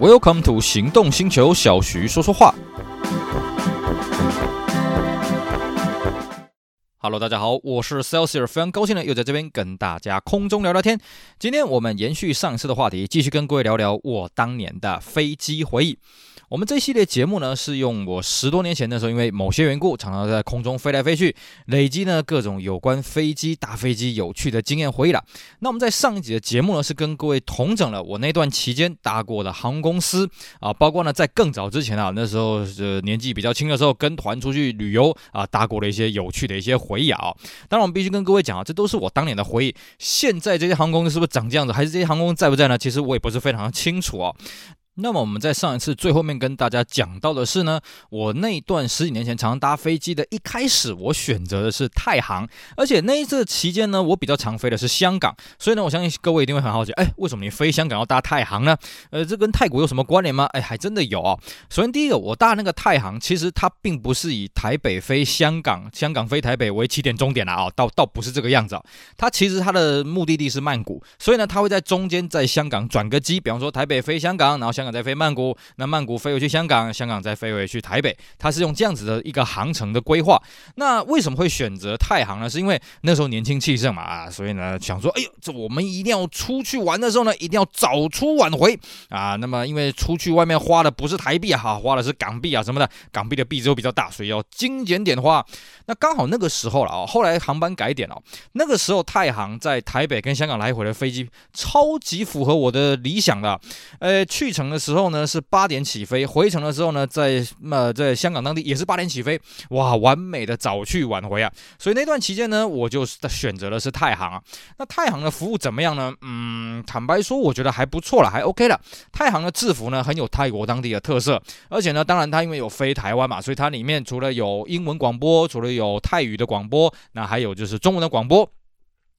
Welcome to 行动星球，小徐说说话。Hello，大家好，我是 Celsius，非常高兴呢，又在这边跟大家空中聊聊天。今天我们延续上次的话题，继续跟各位聊聊我当年的飞机回忆。我们这系列节目呢，是用我十多年前的时候，因为某些缘故，常常在空中飞来飞去，累积呢各种有关飞机、大飞机有趣的经验回忆了。那我们在上一集的节目呢，是跟各位同整了我那段期间搭过的航空公司啊，包括呢在更早之前啊，那时候呃年纪比较轻的时候，跟团出去旅游啊，搭过的一些有趣的一些回忆啊。当然，我们必须跟各位讲啊，这都是我当年的回忆。现在这些航空公司是不是长这样子，还是这些航空在不在呢？其实我也不是非常清楚啊。那么我们在上一次最后面跟大家讲到的是呢，我那段十几年前常常搭飞机的，一开始我选择的是太行，而且那一次期间呢，我比较常飞的是香港，所以呢，我相信各位一定会很好奇，哎，为什么你飞香港要搭太行呢？呃，这跟泰国有什么关联吗？哎，还真的有啊。首先第一个，我搭那个太行，其实它并不是以台北飞香港、香港飞台北为起点终点的啊，倒倒不是这个样子啊。它其实它的目的地是曼谷，所以呢，它会在中间在香港转个机，比方说台北飞香港，然后香再飞曼谷，那曼谷飞回去香港，香港再飞回去台北，它是用这样子的一个航程的规划。那为什么会选择太行呢？是因为那时候年轻气盛嘛啊，所以呢想说，哎呦，这我们一定要出去玩的时候呢，一定要早出晚回啊。那么因为出去外面花的不是台币啊，哈，花的是港币啊什么的，港币的币值比较大，所以要精简点花。那刚好那个时候了哦，后来航班改点了，那个时候太行在台北跟香港来回的飞机超级符合我的理想的，呃，去程呢时候呢是八点起飞，回程的时候呢在呃在香港当地也是八点起飞，哇，完美的早去晚回啊！所以那段期间呢，我就选择的是太行啊。那太行的服务怎么样呢？嗯，坦白说，我觉得还不错了，还 OK 了。太行的制服呢很有泰国当地的特色，而且呢，当然它因为有飞台湾嘛，所以它里面除了有英文广播，除了有泰语的广播，那还有就是中文的广播。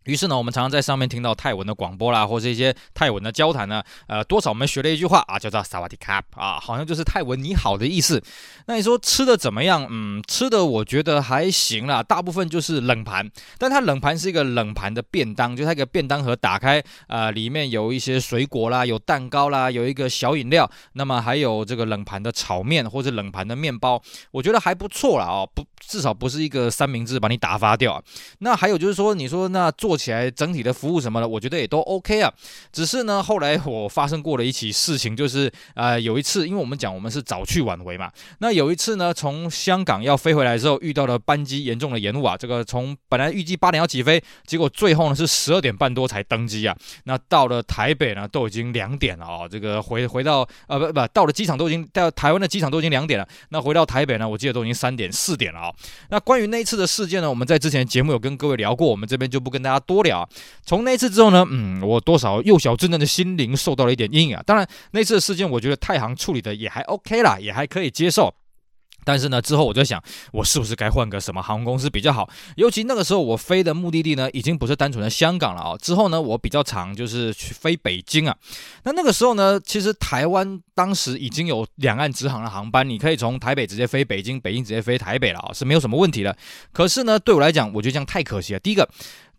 于是呢，我们常常在上面听到泰文的广播啦，或是一些泰文的交谈呢。呃，多少我们学了一句话啊，叫做萨瓦迪卡啊，好像就是泰文“你好”的意思。那你说吃的怎么样？嗯，吃的我觉得还行啦，大部分就是冷盘，但它冷盘是一个冷盘的便当，就它一个便当盒打开，呃，里面有一些水果啦，有蛋糕啦，有一个小饮料，那么还有这个冷盘的炒面或者冷盘的面包，我觉得还不错啦哦，不，至少不是一个三明治把你打发掉。那还有就是说，你说那做。做起来整体的服务什么的，我觉得也都 OK 啊。只是呢，后来我发生过了一起事情，就是呃，有一次，因为我们讲我们是早去晚回嘛，那有一次呢，从香港要飞回来的时候，遇到了班机严重的延误啊。这个从本来预计八点要起飞，结果最后呢是十二点半多才登机啊。那到了台北呢，都已经两点了啊。这个回回到呃不不，到了机场都已经到台湾的机场都已经两点了。那回到台北呢，我记得都已经三点四点了啊。那关于那一次的事件呢，我们在之前节目有跟各位聊过，我们这边就不跟大家。多了啊，从那次之后呢，嗯，我多少幼小稚嫩的心灵受到了一点阴影啊。当然，那次的事件，我觉得泰航处理的也还 OK 啦，也还可以接受。但是呢，之后我就想，我是不是该换个什么航空公司比较好？尤其那个时候，我飞的目的地呢，已经不是单纯的香港了啊。之后呢，我比较常就是去飞北京啊。那那个时候呢，其实台湾当时已经有两岸直航的航班，你可以从台北直接飞北京，北京直接飞台北了啊，是没有什么问题的。可是呢，对我来讲，我觉得这样太可惜了。第一个。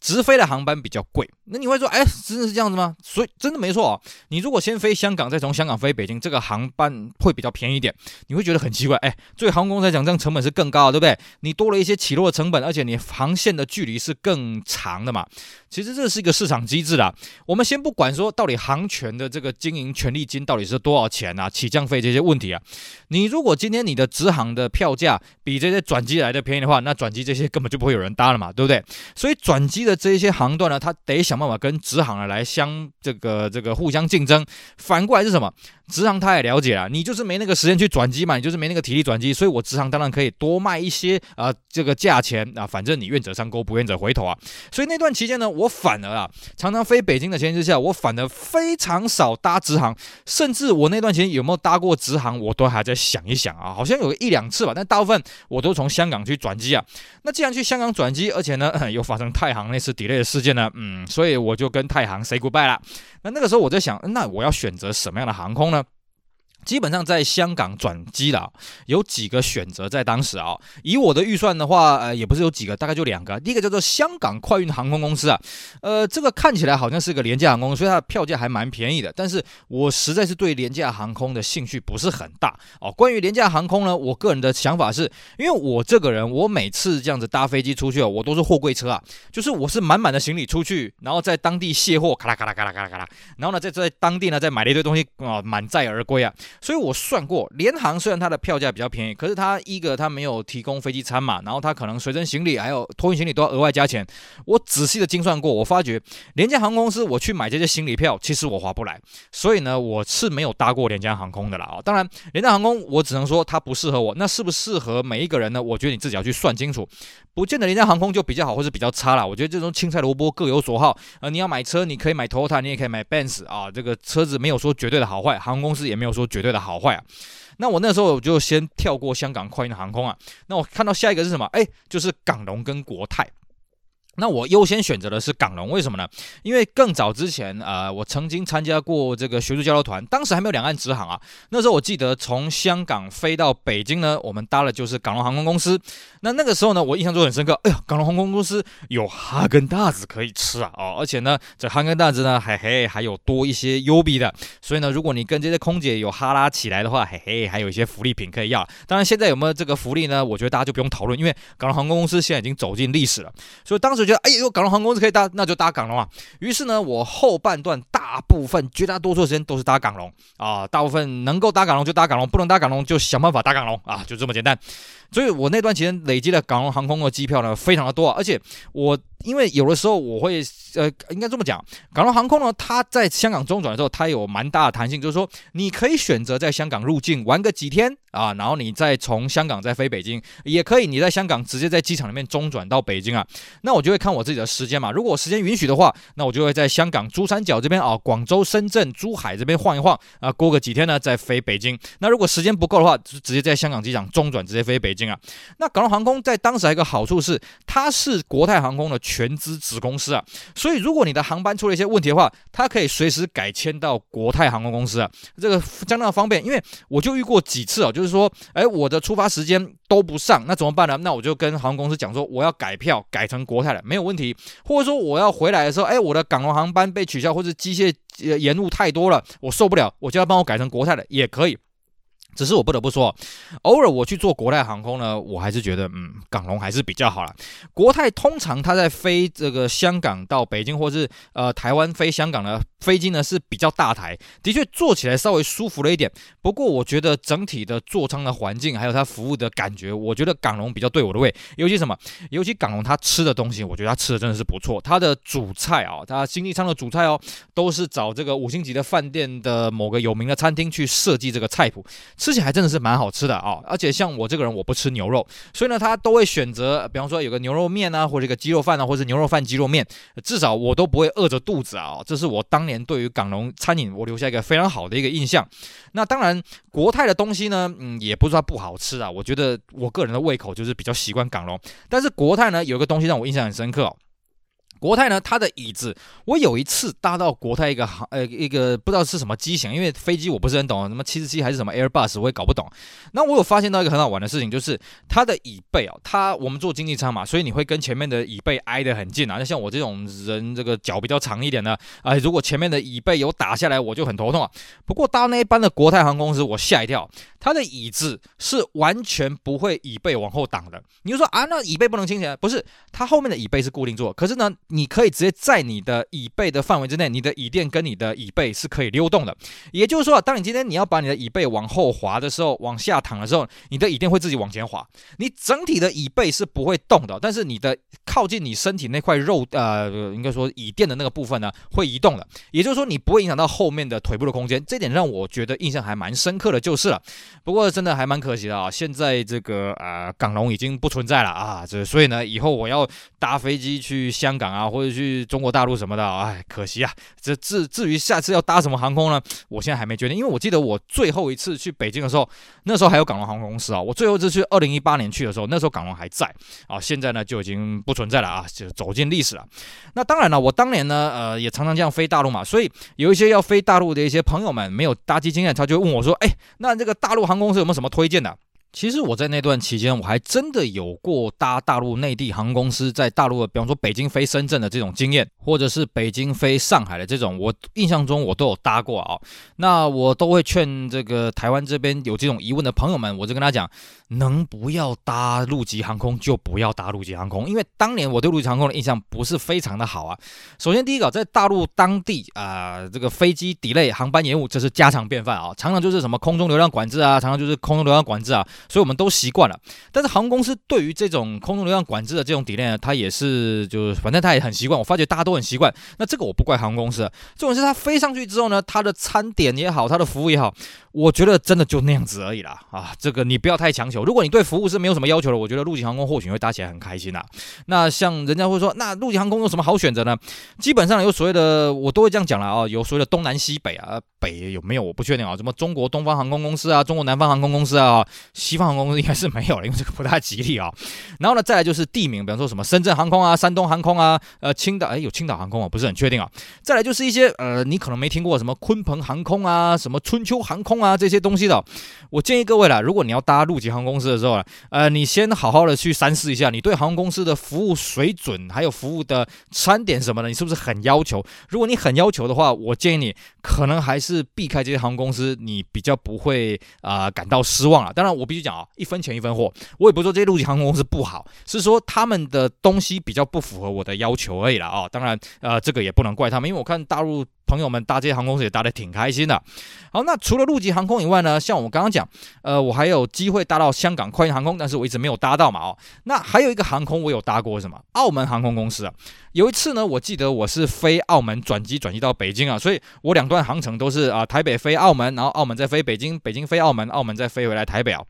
直飞的航班比较贵，那你会说，哎，真的是这样子吗？所以真的没错啊。你如果先飞香港，再从香港飞北京，这个航班会比较便宜一点。你会觉得很奇怪，哎，对航空公司来讲，这样成本是更高的，对不对？你多了一些起落的成本，而且你航线的距离是更长的嘛。其实这是一个市场机制啦。我们先不管说到底航权的这个经营权利金到底是多少钱啊，起降费这些问题啊。你如果今天你的直航的票价比这些转机来的便宜的话，那转机这些根本就不会有人搭了嘛，对不对？所以转机的。这一些航段呢，它得想办法跟直航的来相这个这个互相竞争。反过来是什么？直航他也了解啊，你就是没那个时间去转机嘛，你就是没那个体力转机，所以我直航当然可以多卖一些啊、这个价钱啊，反正你愿者上钩，不愿者回头啊。所以那段期间呢，我反而啊，常常飞北京的前提之下，我反而非常少搭直航，甚至我那段时间有没有搭过直航，我都还在想一想啊，好像有一两次吧，但大部分我都从香港去转机啊。那既然去香港转机，而且呢又发生太行那是 delay 的事件呢，嗯，所以我就跟太行 say goodbye 了。那那个时候我在想，那我要选择什么样的航空呢？基本上在香港转机了，有几个选择。在当时啊，以我的预算的话，呃，也不是有几个，大概就两个。第一个叫做香港快运航空公司啊，呃，这个看起来好像是个廉价航空，所以它的票价还蛮便宜的。但是我实在是对廉价航空的兴趣不是很大哦。关于廉价航空呢，我个人的想法是，因为我这个人，我每次这样子搭飞机出去哦，我都是货柜车啊，就是我是满满的行李出去，然后在当地卸货，咔啦咔啦咔啦咔啦咔啦，然后呢，在在当地呢再买了一堆东西啊，满载而归啊。所以我算过，联航虽然它的票价比较便宜，可是它一个它没有提供飞机餐嘛，然后它可能随身行李还有托运行李都要额外加钱。我仔细的精算过，我发觉廉价航空公司我去买这些行李票，其实我划不来。所以呢，我是没有搭过廉价航空的啦啊。当然，廉价航空我只能说它不适合我，那适不适合每一个人呢？我觉得你自己要去算清楚。不见得廉价航空就比较好，或是比较差啦。我觉得这种青菜萝卜各有所好。呃，你要买车，你可以买 Toyota，你也可以买 Benz 啊。这个车子没有说绝对的好坏，航空公司也没有说绝绝对的好坏啊。那我那时候我就先跳过香港快运航空啊。那我看到下一个是什么？哎，就是港龙跟国泰。那我优先选择的是港龙，为什么呢？因为更早之前，呃，我曾经参加过这个学术交流团，当时还没有两岸直航啊。那时候我记得从香港飞到北京呢，我们搭的就是港龙航空公司。那那个时候呢，我印象就很深刻。哎呀，港龙航空公司有哈根达斯可以吃啊！哦，而且呢，这哈根达斯呢，嘿嘿，还有多一些优比的。所以呢，如果你跟这些空姐有哈拉起来的话，嘿嘿，还有一些福利品可以要。当然，现在有没有这个福利呢？我觉得大家就不用讨论，因为港龙航空公司现在已经走进历史了。所以当时觉得，哎呦，港龙航空公司可以搭，那就搭港龙啊。于是呢，我后半段大部分、绝大多数时间都是搭港龙啊。大部分能够搭港龙就搭港龙，不能搭港龙就想办法搭港龙啊，就这么简单。所以我那段期间累积的港龙航空的机票呢，非常的多啊，而且我。因为有的时候我会，呃，应该这么讲，港龙航空呢，它在香港中转的时候，它有蛮大的弹性，就是说你可以选择在香港入境玩个几天啊，然后你再从香港再飞北京，也可以你在香港直接在机场里面中转到北京啊。那我就会看我自己的时间嘛，如果时间允许的话，那我就会在香港珠三角这边啊，广州、深圳、珠海这边晃一晃啊，过个几天呢再飞北京。那如果时间不够的话，就直接在香港机场中转直接飞北京啊。那港龙航空在当时还有一个好处是，它是国泰航空的。全资子公司啊，所以如果你的航班出了一些问题的话，它可以随时改签到国泰航空公司啊，这个相当方便。因为我就遇过几次啊，就是说，哎，我的出发时间都不上，那怎么办呢？那我就跟航空公司讲说，我要改票改成国泰了，没有问题。或者说我要回来的时候，哎，我的港龙航班被取消，或者机械延误太多了，我受不了，我就要帮我改成国泰的，也可以。只是我不得不说，偶尔我去坐国泰航空呢，我还是觉得，嗯，港龙还是比较好啦。国泰通常它在飞这个香港到北京，或是呃台湾飞香港的飞机呢是比较大台，的确坐起来稍微舒服了一点。不过我觉得整体的座舱的环境，还有它服务的感觉，我觉得港龙比较对我的胃。尤其什么？尤其港龙它吃的东西，我觉得它吃的真的是不错。它的主菜啊，它经济舱的主菜哦，都是找这个五星级的饭店的某个有名的餐厅去设计这个菜谱。吃起来真的是蛮好吃的啊、而且像我这个人我不吃牛肉，所以呢，他都会选择，比方说有个牛肉面啊，或者一个鸡肉饭啊，或者牛肉饭鸡肉面，至少我都不会饿着肚子啊、哦。这是我当年对于港龙餐饮我留下一个非常好的一个印象。那当然，国泰的东西呢，嗯，也不是说不好吃啊。我觉得我个人的胃口就是比较习惯港龙，但是国泰呢，有一个东西让我印象很深刻哦。国泰呢，它的椅子，我有一次搭到国泰一个航呃一个不知道是什么机型，因为飞机我不是很懂，什么七十七还是什么 Airbus，我也搞不懂。那我有发现到一个很好玩的事情，就是它的椅背哦，它我们坐经济舱嘛，所以你会跟前面的椅背挨得很近啊。那像我这种人，这个脚比较长一点的，啊、如果前面的椅背有打下来，我就很头痛啊。不过搭那一班的国泰航空公司，我吓一跳，它的椅子是完全不会椅背往后挡的。你就说啊，那椅背不能倾斜？不是，它后面的椅背是固定住，可是呢。你可以直接在你的椅背的范围之内，你的椅垫跟你的椅背是可以溜动的。也就是说，当你今天你要把你的椅背往后滑的时候，往下躺的时候，你的椅垫会自己往前滑，你整体的椅背是不会动的。但是你的靠近你身体那块肉，呃，应该说椅垫的那个部分呢，会移动的。也就是说，你不会影响到后面的腿部的空间。这点让我觉得印象还蛮深刻的就是了。不过真的还蛮可惜的啊，现在这个呃港龙已经不存在了啊，这所以呢，以后我要搭飞机去香港啊。啊，或者去中国大陆什么的，哎，可惜啊。这至至于下次要搭什么航空呢？我现在还没决定，因为我记得我最后一次去北京的时候，那时候还有港龙航空公司啊。我最后一次去二零一八年去的时候，那时候港龙还在啊，现在呢就已经不存在了啊，就走进历史了。那当然了，我当年呢，呃，也常常这样飞大陆嘛，所以有一些要飞大陆的一些朋友们没有搭机经验，他就问我说：“哎，那这个大陆航空公司有没有什么推荐的？”其实我在那段期间，我还真的有过搭大陆内地航空公司在大陆的，比方说北京飞深圳的这种经验，或者是北京飞上海的这种，我印象中我都有搭过啊。那我都会劝这个台湾这边有这种疑问的朋友们，我就跟他讲，能不要搭陆籍航空就不要搭陆籍航空，因为当年我对陆籍航空的印象不是非常的好啊。首先第一个，在大陆当地啊、这个飞机 delay 航班延误，这是家常便饭啊，常常就是什么空中流量管制啊，常常就是空中流量管制啊。所以我们都习惯了，但是航空公司对于这种空中流量管制的这种理念，它也是就是反正它也很习惯。我发觉大家都很习惯，那这个我不怪航空公司。重点是它飞上去之后呢，它的餐点也好，它的服务也好，我觉得真的就那样子而已啦。啊，这个你不要太强求。如果你对服务是没有什么要求的，我觉得陆景航空或许会搭起来很开心呐。那像人家会说，那陆景航空有什么好选择呢？基本上有所谓的，我都会这样讲了啊，有所谓的东南西北啊，北有没有我不确定啊，什么中国东方航空公司啊，中国南方航空公司啊，西方航空公司应该是没有了，因为这个不太吉利啊。然后呢，再来就是地名，比方说什么深圳航空啊、山东航空啊、呃青岛，哎有青岛航空啊，不是很确定啊。再来就是一些呃你可能没听过什么鲲鹏航空啊、什么春秋航空啊这些东西的。我建议各位啦，如果你要搭陆籍航空公司的时候啊，呃你先好好的去三思一下，你对航空公司的服务水准还有服务的餐点什么的，你是不是很要求？如果你很要求的话，我建议你可能还是避开这些航空公司，你比较不会啊、呃、感到失望了。当然我必讲啊，一分钱一分货，我也不是说这些陆籍航空公司不好，是说他们的东西比较不符合我的要求而已啦啊。当然，呃，这个也不能怪他们，因为我看大陆朋友们搭这些航空公司也搭得挺开心的。好，那除了陆籍航空以外呢，像我刚刚讲，呃，我还有机会搭到香港快运航空，但是我一直没有搭到嘛哦。那还有一个航空我有搭过什么？澳门航空公司啊。有一次呢，我记得我是飞澳门转机转机到北京啊，所以我两段航程都是啊台北飞澳门，然后澳门再飞北京，北京飞澳门，澳门再飞回来台北啊。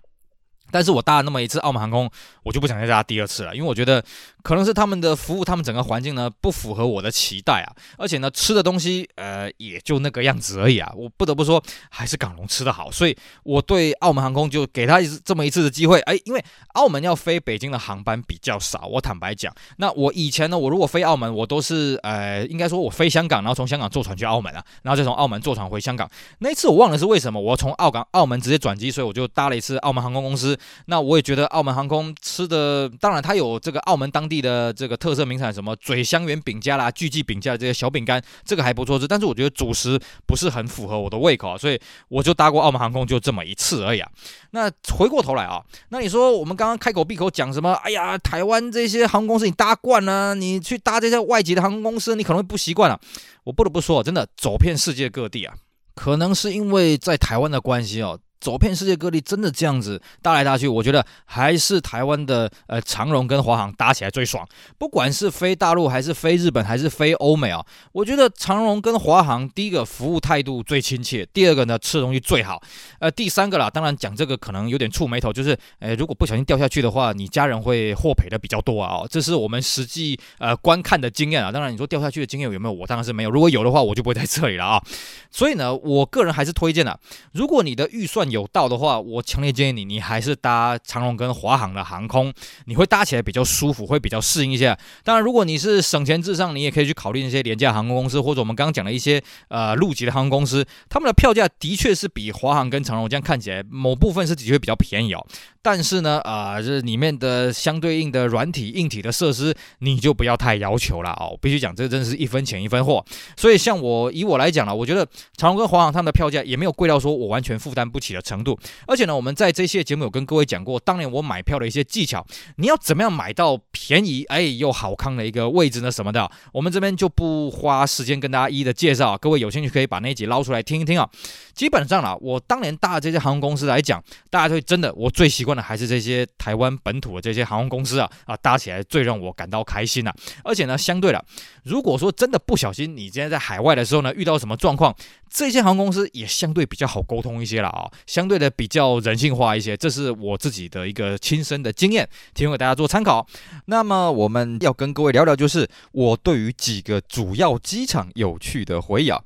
但是我搭了那么一次澳门航空，我就不想再搭第二次了，因为我觉得可能是他们的服务，他们整个环境呢不符合我的期待啊，而且呢吃的东西呃也就那个样子而已啊，我不得不说还是港龙吃的好，所以我对澳门航空就给他一次这么一次的机会，哎，因为澳门要飞北京的航班比较少，我坦白讲，那我以前呢，我如果飞澳门，我都是呃应该说我飞香港，然后从香港坐船去澳门啊，然后再从澳门坐船回香港，那一次我忘了是为什么，我从澳港澳门直接转机，所以我就搭了一次澳门航空公司。那我也觉得澳门航空吃的，当然它有这个澳门当地的这个特色名产，什么嘴香圆饼家啦、巨记饼家这些小饼干，这个还不错吃。但是我觉得主食不是很符合我的胃口啊，所以我就搭过澳门航空就这么一次而已啊。那回过头来啊，那你说我们刚刚开口闭口讲什么？哎呀，台湾这些航空公司你搭惯了，你去搭这些外籍的航空公司，你可能会不习惯了。我不得不说，真的走遍世界各地啊，可能是因为在台湾的关系哦。走遍世界各地，真的这样子搭来搭去，我觉得还是台湾的呃长荣跟华航搭起来最爽。不管是飞大陆还是飞日本还是飞欧美啊，我觉得长荣跟华航第一个服务态度最亲切，第二个呢吃的东西最好，呃第三个啦，当然讲这个可能有点触霉头，就是呃如果不小心掉下去的话，你家人会获赔的比较多啊。这是我们实际呃观看的经验啊。当然你说掉下去的经验有没有？我当然是没有。如果有的话，我就不会在这里了啊。所以呢，我个人还是推荐的，如果你的预算有到的话，我强烈建议你，你还是搭长荣跟华航的航空，你会搭起来比较舒服，会比较适应一些。当然，如果你是省钱至上，你也可以去考虑那些廉价航空公司，或者我们刚刚讲的一些呃陆籍的航空公司，他们的票价的确是比华航跟长荣这样看起来某部分是的确比较便宜哦。但是呢，啊、这里面的相对应的软体、硬体的设施，你就不要太要求了哦。必须讲，这真是一分钱一分货。所以，像我以我来讲了，我觉得长荣跟华航他们的票价也没有贵到说我完全负担不起的程度。而且呢，我们在这些节目有跟各位讲过，当年我买票的一些技巧，你要怎么样买到便宜哎又好康的一个位置呢？什么的，我们这边就不花时间跟大家一一的介绍。各位有兴趣可以把那一集捞出来听一听啊。基本上啦，我当年搭的这些航空公司来讲，大家会真的我最习惯的还是这些台湾本土的这些航空公司啊啊，搭起来最让我感到开心呐。而且呢，相对的，如果说真的不小心你今天在海外的时候呢，遇到什么状况，这些航空公司也相对比较好沟通一些了啊。相对的比较人性化一些。这是我自己的一个亲身的经验，提供给大家做参考。那么我们要跟各位聊聊，就是我对于几个主要机场有趣的回忆啊。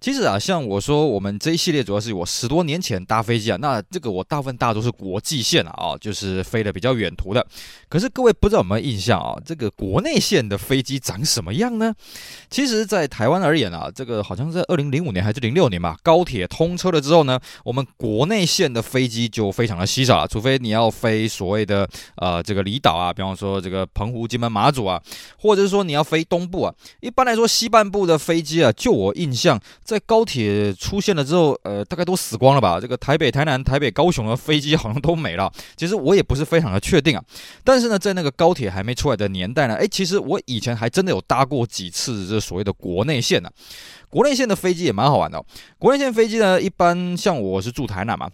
其实啊，像我说，我们这一系列主要是我十多年前搭飞机啊，那这个我大部分大多是国际线啊，就是飞的比较远途的。可是各位不知道有没有印象啊？这个国内线的飞机长什么样呢？其实，在台湾而言啊，这个好像是在二零零五年还是零六年吧，高铁通车了之后呢，我们国内线的飞机就非常的稀少了，除非你要飞所谓的呃这个离岛啊，比方说这个澎湖、金门、马祖啊，或者是说你要飞东部啊，一般来说西半部的飞机啊，就我印象。在高铁出现了之后，呃，大概都死光了吧？这个台北、台南、台北、高雄的飞机好像都没了。其实我也不是非常的确定啊。但是呢，在那个高铁还没出来的年代呢，诶，其实我以前还真的有搭过几次这所谓的国内线呢。国内线的飞机也蛮好玩的。国内线飞机呢，一般像我是住台南嘛。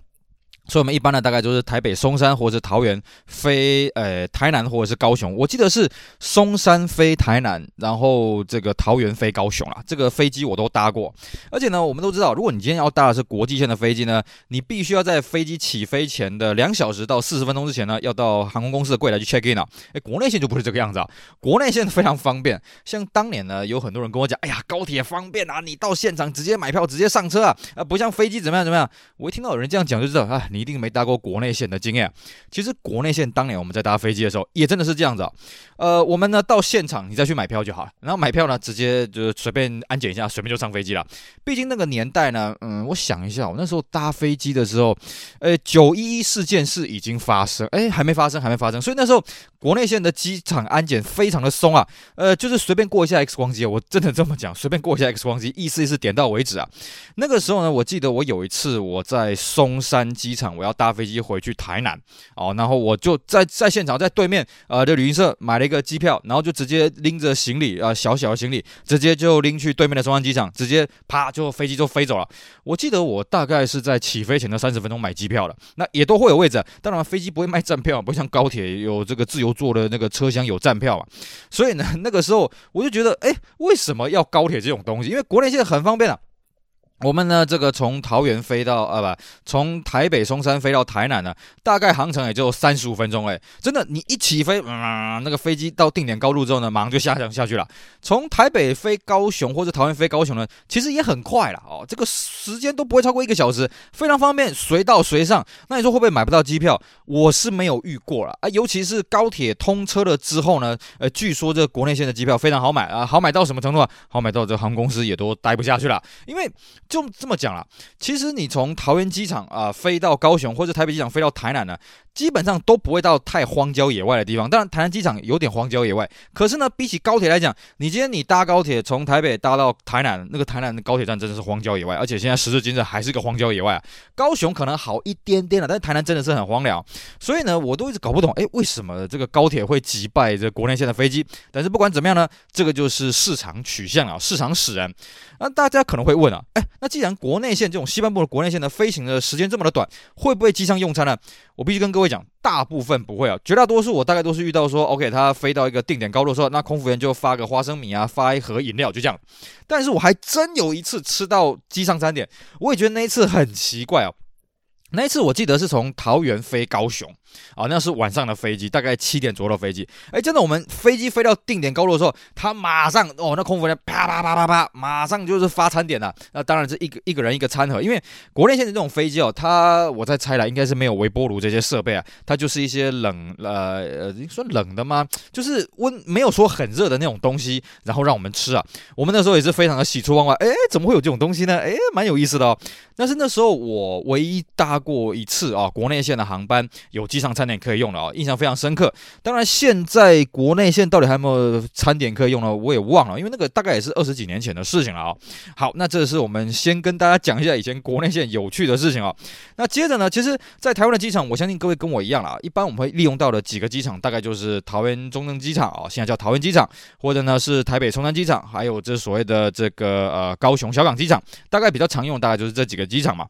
所以，我们一般呢，大概就是台北松山或者是桃园飞，呃，台南或者是高雄。我记得是松山飞台南，然后这个桃园飞高雄啊。这个飞机我都搭过。而且呢，我们都知道，如果你今天要搭的是国际线的飞机呢，你必须要在飞机起飞前的两小时到四十分钟之前呢，要到航空公司的柜台去 check in 啊。诶，国内线就不是这个样子啊。国内线非常方便，像当年呢，有很多人跟我讲，哎呀，高铁方便啊，你到现场直接买票，直接上车啊，啊，不像飞机怎么样怎么样。我一听到有人这样讲，就知道啊。你一定没搭过国内线的经验。其实国内线当年我们在搭飞机的时候，也真的是这样子啊。呃，我们呢到现场，你再去买票就好。然后买票呢，直接就随便安检一下，随便就上飞机了。毕竟那个年代呢，嗯，我想一下，我那时候搭飞机的时候，呃，九一一事件是已经发生，哎，还没发生，还没发生。所以那时候国内线的机场安检非常的松啊。呃，就是随便过一下 X 光机，我真的这么讲，随便过一下 X 光机，意思意思点到为止啊。那个时候呢，我记得我有一次我在松山机场。我要搭飞机回去台南，哦，然后我就在在现场，在对面，呃，的旅行社买了一个机票，然后就直接拎着行李，呃，小小的行李，直接就拎去对面的松山机场，直接啪，就飞机就飞走了。我记得我大概是在起飞前的三十分钟买机票的，那也都会有位置。当然，飞机不会卖站票，不像高铁有这个自由座的那个车厢有站票嘛。所以呢，那个时候我就觉得，哎，为什么要高铁这种东西？因为国内现在很方便啊。我们呢，这个从桃园飞到呃不，从台北松山飞到台南呢，大概航程也就三十五分钟哎，真的，你一起飞，嗯，那个飞机到定点高度之后呢，马上就下降下去了。从台北飞高雄或者桃园飞高雄呢，其实也很快了哦，这个时间都不会超过一个小时，非常方便，随到随上。那你说会不会买不到机票？我是没有遇过了啊，尤其是高铁通车了之后呢，呃，据说这国内线的机票非常好买啊，好买到什么程度啊？好买到这航空公司也都待不下去了，因为。就这么讲了，其实你从桃园机场啊、飞到高雄，或者台北机场飞到台南呢，基本上都不会到太荒郊野外的地方。当然，台南机场有点荒郊野外，可是呢，比起高铁来讲，你今天你搭高铁从台北搭到台南，那个台南的高铁站真的是荒郊野外，而且现在时至今日还是个荒郊野外啊。高雄可能好一点点了，但是台南真的是很荒凉。所以呢，我都一直搞不懂，哎，为什么这个高铁会击败这国内线的飞机？但是不管怎么样呢，这个就是市场取向啊，市场使然。那大家可能会问啊，哎，那既然国内线这种西半部的国内线的飞行的时间这么的短，会不会机上用餐呢？我必须跟各位会讲，大部分不会啊，绝大多数我大概都是遇到说，OK，他飞到一个定点高度的时候，那空服员就发个花生米啊，发一盒饮料，就这样。但是我还真有一次吃到机上餐点，我也觉得那一次很奇怪哦。那一次我记得是从桃园飞高雄。啊，那是晚上的飞机，大概七点左右的飞机。哎，真的，我们飞机飞到定点高度的时候，他马上哦，那空服员啪啪啪啪啪，马上就是发餐点了。那当然是一个一个人一个餐盒，因为国内现在这种飞机哦，它我在猜啦，应该是没有微波炉这些设备啊，它就是一些冷呃呃，说冷的吗？就是温没有说很热的那种东西，然后让我们吃啊。我们那时候也是非常的喜出望外，哎，怎么会有这种东西呢？哎，蛮有意思的哦。但是那时候我唯一大过一次啊，国内线的航班有机场餐点可以用了啊，印象非常深刻。当然，现在国内线到底还有没有餐点可以用呢？我也忘了，因为那个大概也是二十几年前的事情了啊。好，那这是我们先跟大家讲一下以前国内线有趣的事情啊。那接着呢，其实，在台湾的机场，我相信各位跟我一样啦，一般我们会利用到的几个机场，大概就是桃园中正机场啊，现在叫桃园机场，或者呢是台北松山机场，还有这所谓的这个呃高雄小港机场，大概比较常用，大概就是这几个机场嘛。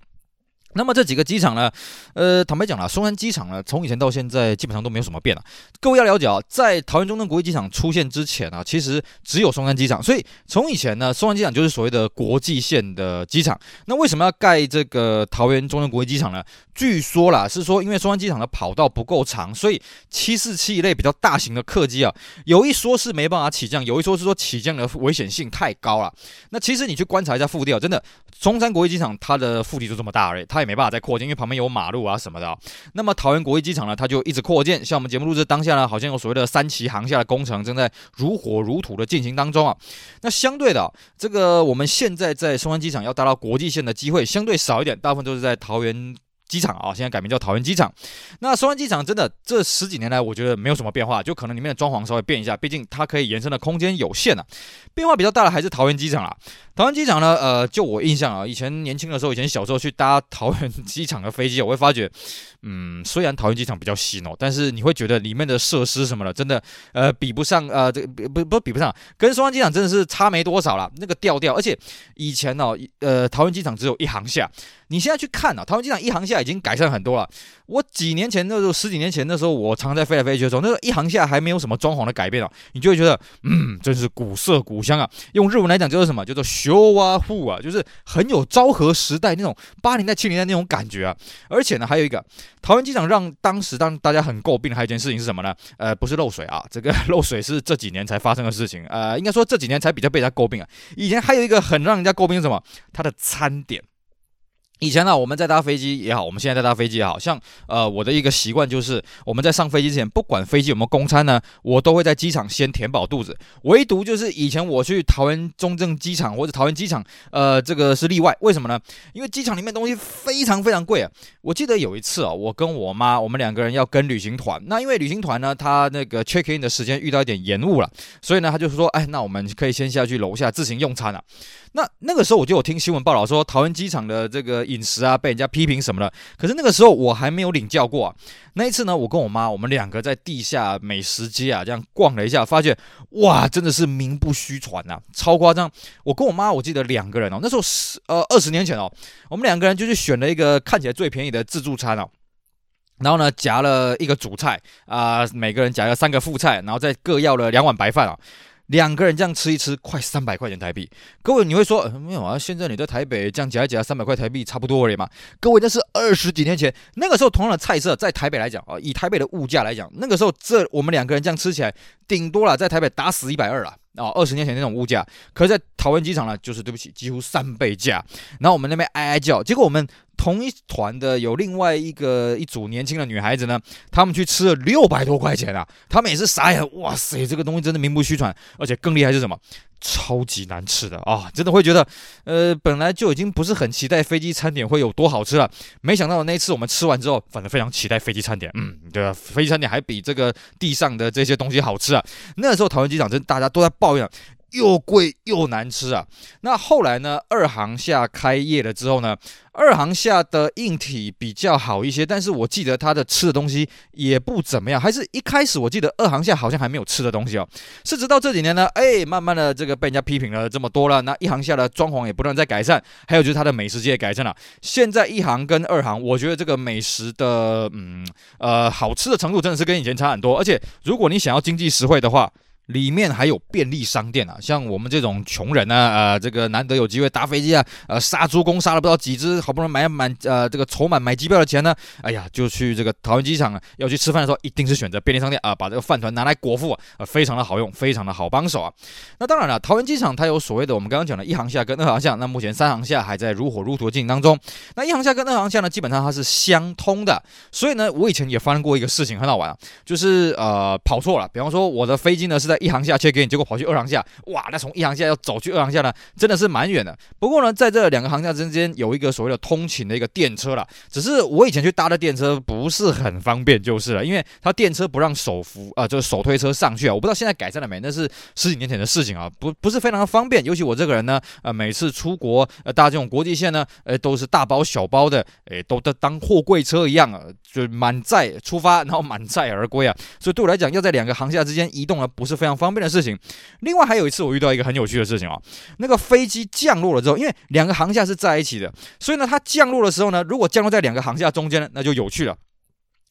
那么这几个机场呢，呃，坦白讲了，松山机场呢，从以前到现在基本上都没有什么变了。各位要了解啊，在桃园中正国际机场出现之前啊，其实只有松山机场。所以从以前呢，松山机场就是所谓的国际线的机场。那为什么要盖这个桃园中正国际机场呢？据说啦，是说因为松山机场的跑道不够长，所以七四七一类比较大型的客机啊，有一说是没办法起降，有一说是说起降的危险性太高了。那其实你去观察一下腹地啊，真的，松山国际机场它的腹地就这么大而已，它没办法再扩建，因为旁边有马路啊什么的。那么桃园国际机场呢，它就一直扩建。像我们节目录制当下呢，好像有所谓的三期航厦的工程正在如火如荼的进行当中啊。那相对的，这个我们现在在松山机场要搭到国际线的机会相对少一点，大部分都是在桃园。机场啊，现在改名叫桃园机场。那松山机场真的这十几年来，我觉得没有什么变化，就可能里面的装潢稍微变一下，毕竟它可以延伸的空间有限啊。变化比较大的还是桃园机场啊。桃园机场呢，呃，就我印象啊，以前年轻的时候，以前小时候去搭桃园机场的飞机，我会发觉，嗯，虽然桃园机场比较新哦，但是你会觉得里面的设施什么的，真的呃比不上呃这个不不不比不上，跟松山机场真的是差没多少啦。那个调调。而且以前哦，呃，桃园机场只有一航厦。你现在去看啊，桃园机场一航厦已经改善很多了。我几年前那时候，十几年前那时候，我常在飞来飞去的时候，那时候一航厦还没有什么装潢的改变啊，你就会觉得，嗯，真是古色古香啊。用日文来讲就是什么，叫做昭和风啊，就是很有昭和时代那种八零代、七零代那种感觉啊。而且呢，还有一个桃园机场让当时当大家很诟病的还有一件事情是什么呢？呃，不是漏水啊，这个 漏水是这几年才发生的事情。呃，应该说这几年才比较被人家诟病啊。以前还有一个很让人家诟病是什么？它的餐点。以前呢、我们在搭飞机也好，我们现在在搭飞机也好，像呃我的一个习惯就是，我们在上飞机之前，不管飞机有没有供餐呢，我都会在机场先填饱肚子。唯独就是以前我去桃园中正机场或者桃园机场，呃，这个是例外。为什么呢？因为机场里面东西非常非常贵啊。我记得有一次啊，我跟我妈，我们两个人要跟旅行团，那因为旅行团呢，他那个 check in 的时间遇到一点延误了，所以呢，他就说，哎，那我们可以先下去楼下自行用餐了、啊。那那个时候我就有听新闻报道说，桃园机场的这个饮食啊被人家批评什么的。可是那个时候我还没有领教过啊。那一次呢，我跟我妈，我们两个在地下美食街啊这样逛了一下，发现哇，真的是名不虚传呐，超夸张。我跟我妈，我记得两个人哦，那时候十呃二十年前哦，我们两个人就去选了一个看起来最便宜的自助餐哦，然后呢夹了一个主菜啊、每个人夹了三个副菜，然后再各要了两碗白饭啊。两个人这样吃一吃，快三百块钱台币。各位，你会说，呃，没有啊？现在你在台北这样夹一夹，三百块台币差不多而已嘛。各位，那是二十几年前，那个时候同样的菜色，在台北来讲啊，以台北的物价来讲，那个时候这我们两个人这样吃起来，顶多了在台北打死一百二了。哦，二十年前那种物价，可是在桃园机场呢，就是对不起，几乎三倍价。然后我们那边哀哀叫，结果我们同一团的有另外一个一组年轻的女孩子呢，他们去吃了六百多块钱啊，他们也是傻眼，哇塞，这个东西真的名不虚传，而且更厉害是什么？超级难吃的啊、真的会觉得，呃，本来就已经不是很期待飞机餐点会有多好吃了，没想到那一次我们吃完之后，反而非常期待飞机餐点。嗯，对啊，飞机餐点还比这个地上的这些东西好吃啊！那时候桃园机场真大家都在抱怨。又贵又难吃啊！那后来呢？二航下开业了之后呢？二航下的硬体比较好一些，但是我记得它的吃的东西也不怎么样。还是一开始我记得二航下好像还没有吃的东西哦。是直到这几年呢，哎，慢慢的这个被人家批评了这么多了，那一航下的装潢也不断在改善，还有就是它的美食街也改善了。现在一航跟二航，我觉得这个美食的嗯呃好吃的程度真的是跟以前差很多。而且如果你想要经济实惠的话，里面还有便利商店啊，像我们这种穷人呢，呃，这个难得有机会搭飞机啊，呃，杀猪工杀了不知道几只，好不容易买满呃这个筹满买机票的钱呢，哎呀，就去这个桃园机场啊，要去吃饭的时候，一定是选择便利商店啊，把这个饭团拿来果腹啊，呃，非常的好用，非常的好帮手啊。那当然了，桃园机场它有所谓的我们刚刚讲的一航厦跟二航厦，那目前三航厦还在如火如荼进行当中。那一航厦跟二航厦呢，基本上它是相通的，所以呢，我以前也发生过一个事情，很好玩啊，就是呃跑错了，比方说我的飞机呢是在一航厦 check in，结果跑去二航厦，哇，那从一航厦要走去二航厦呢，真的是蛮远的。不过呢，在这两个航厦之间有一个所谓的通勤的一个电车啦，只是我以前去搭的电车不是很方便，就是了，因为它电车不让手扶啊、就是手推车上去啊。我不知道现在改善了没，那是十几年前的事情啊，不不是非常的方便。尤其我这个人呢，呃，每次出国呃搭这种国际线呢，呃，都是大包小包的，诶，都都当货柜车一样啊，就满载出发，然后满载而归啊。所以对我来讲，要在两个航厦之间移动呢，不是非非常方便的事情。另外还有一次，我遇到一个很有趣的事情哦，那个飞机降落了之后，因为两个航厦是在一起的，所以呢，它降落的时候呢，如果降落在两个航厦中间，那就有趣了。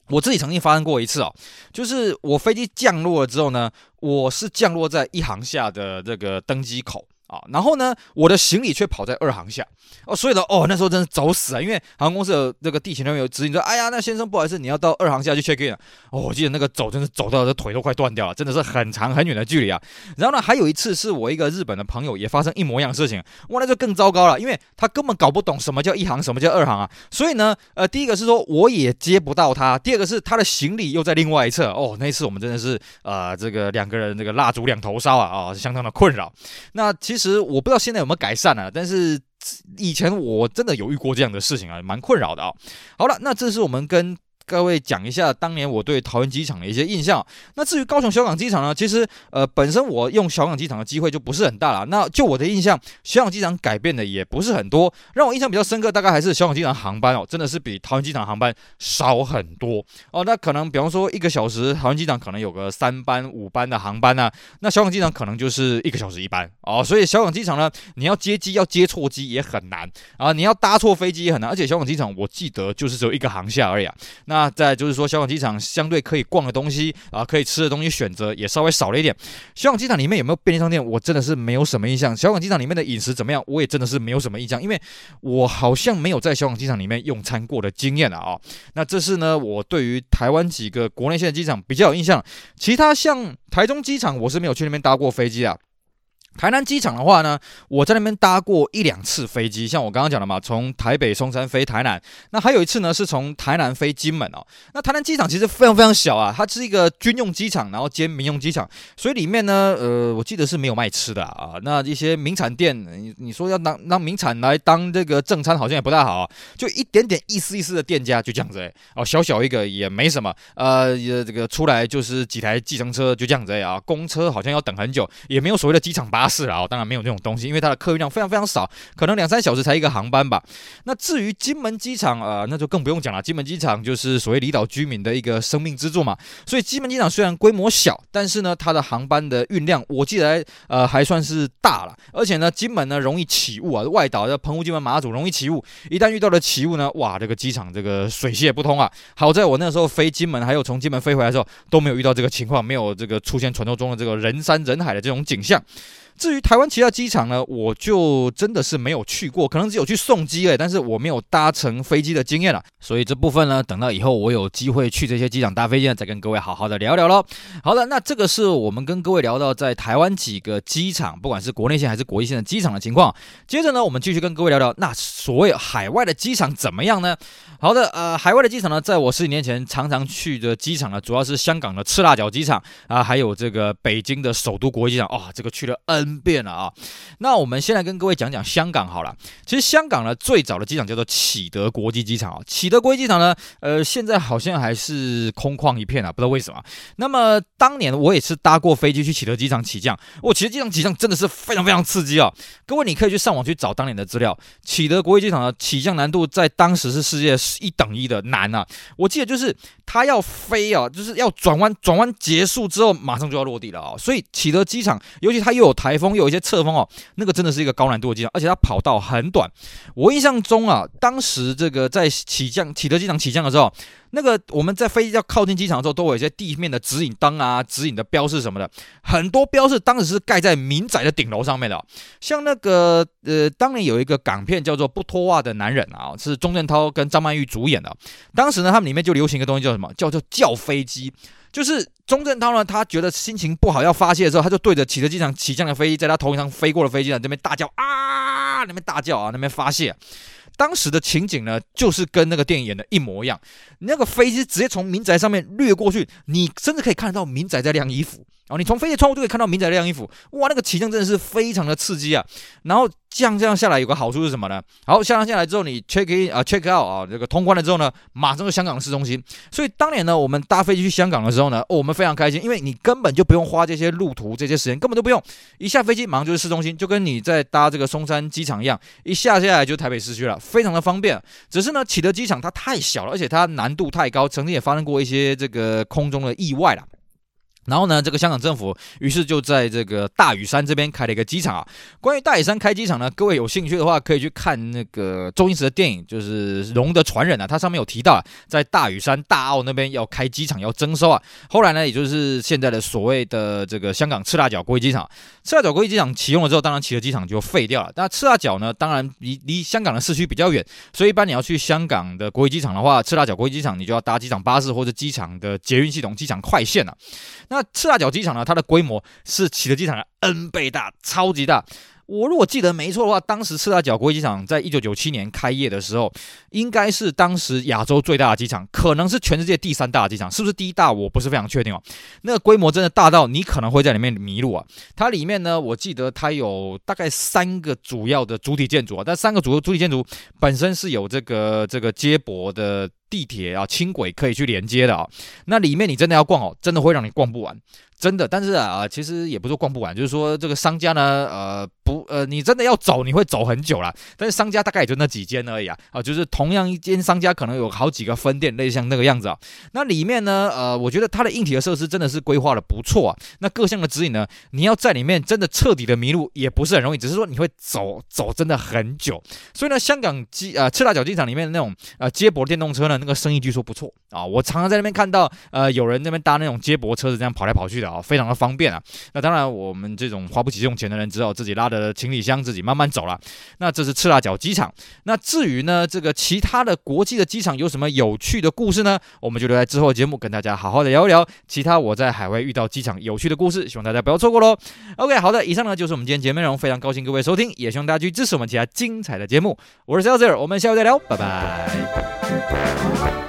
我自己曾经发生过一次哦，就是我飞机降落了之后呢，我是降落在一航厦的这个登机口。啊，然后呢，我的行李却跑在二航下哦，所以呢，哦，那时候真是找死啊！因为航空公司的这个地勤人员有指引说，哎呀，那先生不好意思，你要到二航下去 check in。哦，我记得那个走真是走到这腿都快断掉了，真的是很长很远的距离啊。然后呢，还有一次是我一个日本的朋友也发生一模一样的事情，哇，那就更糟糕了，因为他根本搞不懂什么叫一航，什么叫二航啊。所以呢，呃，第一个是说我也接不到他，第二个是他的行李又在另外一侧。哦，那一次我们真的是呃，这个两个人这个蜡烛两头烧啊，啊、哦，相当的困扰。那其其实我不知道现在。有没有改善啊？但是以前我真的有遇过这样的事情啊，蛮困扰的啊。好了，那这是我们跟。各位讲一下当年我对桃园机场的一些印象。那至于高雄小港机场呢？其实呃，本身我用小港机场的机会就不是很大了。那就我的印象，小港机场改变的也不是很多。让我印象比较深刻，大概还是小港机场航班哦，真的是比桃园机场航班少很多哦。那可能比方说一个小时，桃园机场可能有个三班五班的航班呢，那小港机场可能就是一个小时一班哦。所以小港机场呢，你要接机要接错机也很难啊，你要搭错飞机也很难。而且小港机场我记得就是只有一个航厦而已啊。那那再就是说，小港机场相对可以逛的东西啊，可以吃的东西选择也稍微少了一点。小港机场里面有没有便利商店？我真的是没有什么印象。小港机场里面的饮食怎么样？我也真的是没有什么印象，因为我好像没有在小港机场里面用餐过的经验了啊。那这是呢，我对于台湾几个国内线的机场比较有印象。其他像台中机场，我是没有去那边搭过飞机啊。台南机场的话呢，我在那边搭过一两次飞机，像我刚刚讲的嘛，从台北松山飞台南，那还有一次呢是从台南飞金门哦。那台南机场其实非常非常小啊，它是一个军用机场，然后兼民用机场，所以里面呢，呃，我记得是没有卖吃的啊。那一些名产店，你你说要拿拿名产来当这个正餐，好像也不太好，就一点点一丝一丝的店家就这样子，哦，小小一个也没什么，呃，这个出来就是几台计程车就这样子啊，公车好像要等很久，也没有所谓的机场巴。是啊，当然没有这种东西，因为它的客运量非常非常少，可能两三小时才一个航班吧。那至于金门机场啊、呃，那就更不用讲了。金门机场就是所谓离岛居民的一个生命支柱嘛。所以金门机场虽然规模小，但是呢，它的航班的运量我记得呃还算是大了。而且呢，金门呢容易起雾啊，外岛的澎湖、金门、马祖容易起雾。一旦遇到了起雾呢，哇，这个机场这个水泄不通啊。好在我那时候飞金门，还有从金门飞回来的时候都没有遇到这个情况，没有这个出现传说中的这个人山人海的这种景象。至于台湾其他机场呢，我就真的是没有去过，可能只有去送机诶，但是我没有搭乘飞机的经验了。所以这部分呢，等到以后我有机会去这些机场搭飞机，再跟各位好好的聊聊喽。好了，那这个是我们跟各位聊到在台湾几个机场，不管是国内线还是国际线的机场的情况。接着呢，我们继续跟各位聊聊，那所谓海外的机场怎么样呢？好的，呃，海外的机场呢，在我十几年前常常去的机场呢，主要是香港的赤鱲角机场啊，还有这个北京的首都国际机场。哦，这个去了 N 变了啊。那我们先来跟各位讲讲香港好了。其实香港呢，最早的机场叫做启德国际机场啊。启德国际机场呢，呃，现在好像还是空旷一片啊，不知道为什么。那么当年我也是搭过飞机去启德机场起降，我启德机场起降真的是非常非常刺激啊。各位你可以去上网去找当年的资料，启德国际机场的起降难度在当时是世界一等一的难啊！我记得就是它要飞啊，就是要转弯，转弯结束之后马上就要落地了啊！所以启德机场，尤其它又有台风，又有一些侧风哦，那个真的是一个高难度的机场，而且它跑道很短。我印象中啊，当时这个在起降启德机场起降的时候。那个我们在飞机要靠近机场的时候，都有一些地面的指引灯啊、指引的标示什么的，很多标示当时是盖在民宅的顶楼上面的。像那个呃，当年有一个港片叫做《不脱袜的男人》啊，是钟镇涛跟张曼玉主演的。当时呢，他们里面就流行一个东西叫什么？叫做叫飞机，就是钟镇涛呢，他觉得心情不好要发泄的时候，他就对着启德机场起降的飞机，在他头顶上飞过的飞机呢，那边大叫啊，那边大叫啊，那边发泄。当时的情景呢，就是跟那个电影演的一模一样。那个飞机直接从民宅上面掠过去，你甚至可以看得到民宅在晾衣服。哦，你从飞机窗户就可以看到民宅晾衣服，哇，那个起降真的是非常的刺激啊！然后降这样下来有个好处是什么呢？好，下降下来之后你 check in 啊 check out 啊，这个通关了之后呢，马上就香港市中心。所以当年呢，我们搭飞机去香港的时候呢，哦，我们非常开心，因为你根本就不用花这些路途这些时间，根本都不用，一下飞机马上就是市中心，就跟你在搭这个松山机场一样，一下下来就台北市区了，非常的方便。只是呢，启德机场它太小了，而且它难度太高，曾经也发生过一些这个空中的意外了。然后呢，这个香港政府于是就在这个大屿山这边开了一个机场啊。关于大屿山开机场呢，各位有兴趣的话，可以去看那个周星驰的电影，就是《龙的传人》啊，它上面有提到啊，在大屿山大澳那边要开机场，要征收啊。后来呢，也就是现在的所谓的这个香港赤大角国际机场，赤大角国际机场启用了之后，当然其他机场就废掉了。那赤大角呢，当然离离香港的市区比较远，所以一般你要去香港的国际机场的话，赤大角国际机场你就要搭机场巴士或者机场的捷运系统、机场快线啊。那那赤大角机场呢？它的规模是启德机场的 N 倍大，超级大。我如果记得没错的话，当时赤大角国际机场在一九九七年开业的时候，应该是当时亚洲最大的机场，可能是全世界第三大的机场，是不是第一大？我不是非常确定哦。那个规模真的大到你可能会在里面迷路啊。它里面呢，我记得它有大概三个主要的主体建筑啊，但三个主要主体建筑本身是有这个这个接驳的。地铁啊，轻轨可以去连接的啊，那里面你真的要逛哦，真的会让你逛不完，真的。但是啊，其实也不是逛不完，就是说这个商家呢，呃，不，呃，你真的要走，你会走很久啦。但是商家大概也就那几间而已啊，啊，就是同样一间商家可能有好几个分店，类似像那个样子啊。那里面呢，呃，我觉得它的硬体的设施真的是规划的不错啊。那各项的指引呢，你要在里面真的彻底的迷路也不是很容易，只是说你会走走真的很久。所以呢，香港机呃赤大角机场里面的那种呃接驳电动车呢。那个生意据说不错啊，我常常在那边看到，呃，有人那边搭那种接驳车子这样跑来跑去的啊，非常的方便啊。那当然，我们这种花不起这种钱的人，只好自己拉着行李箱自己慢慢走了。那这是赤鱲角机场。那至于呢，这个其他的国际的机场有什么有趣的故事呢？我们就留在之后节目跟大家好好的聊一聊其他我在海外遇到机场有趣的故事，希望大家不要错过喽。OK，好的，以上呢就是我们今天节目内容，非常高兴各位收听，也希望大家去支持我们其他精彩的节目。我是 Celsius，我们下回再聊，拜拜。Bye.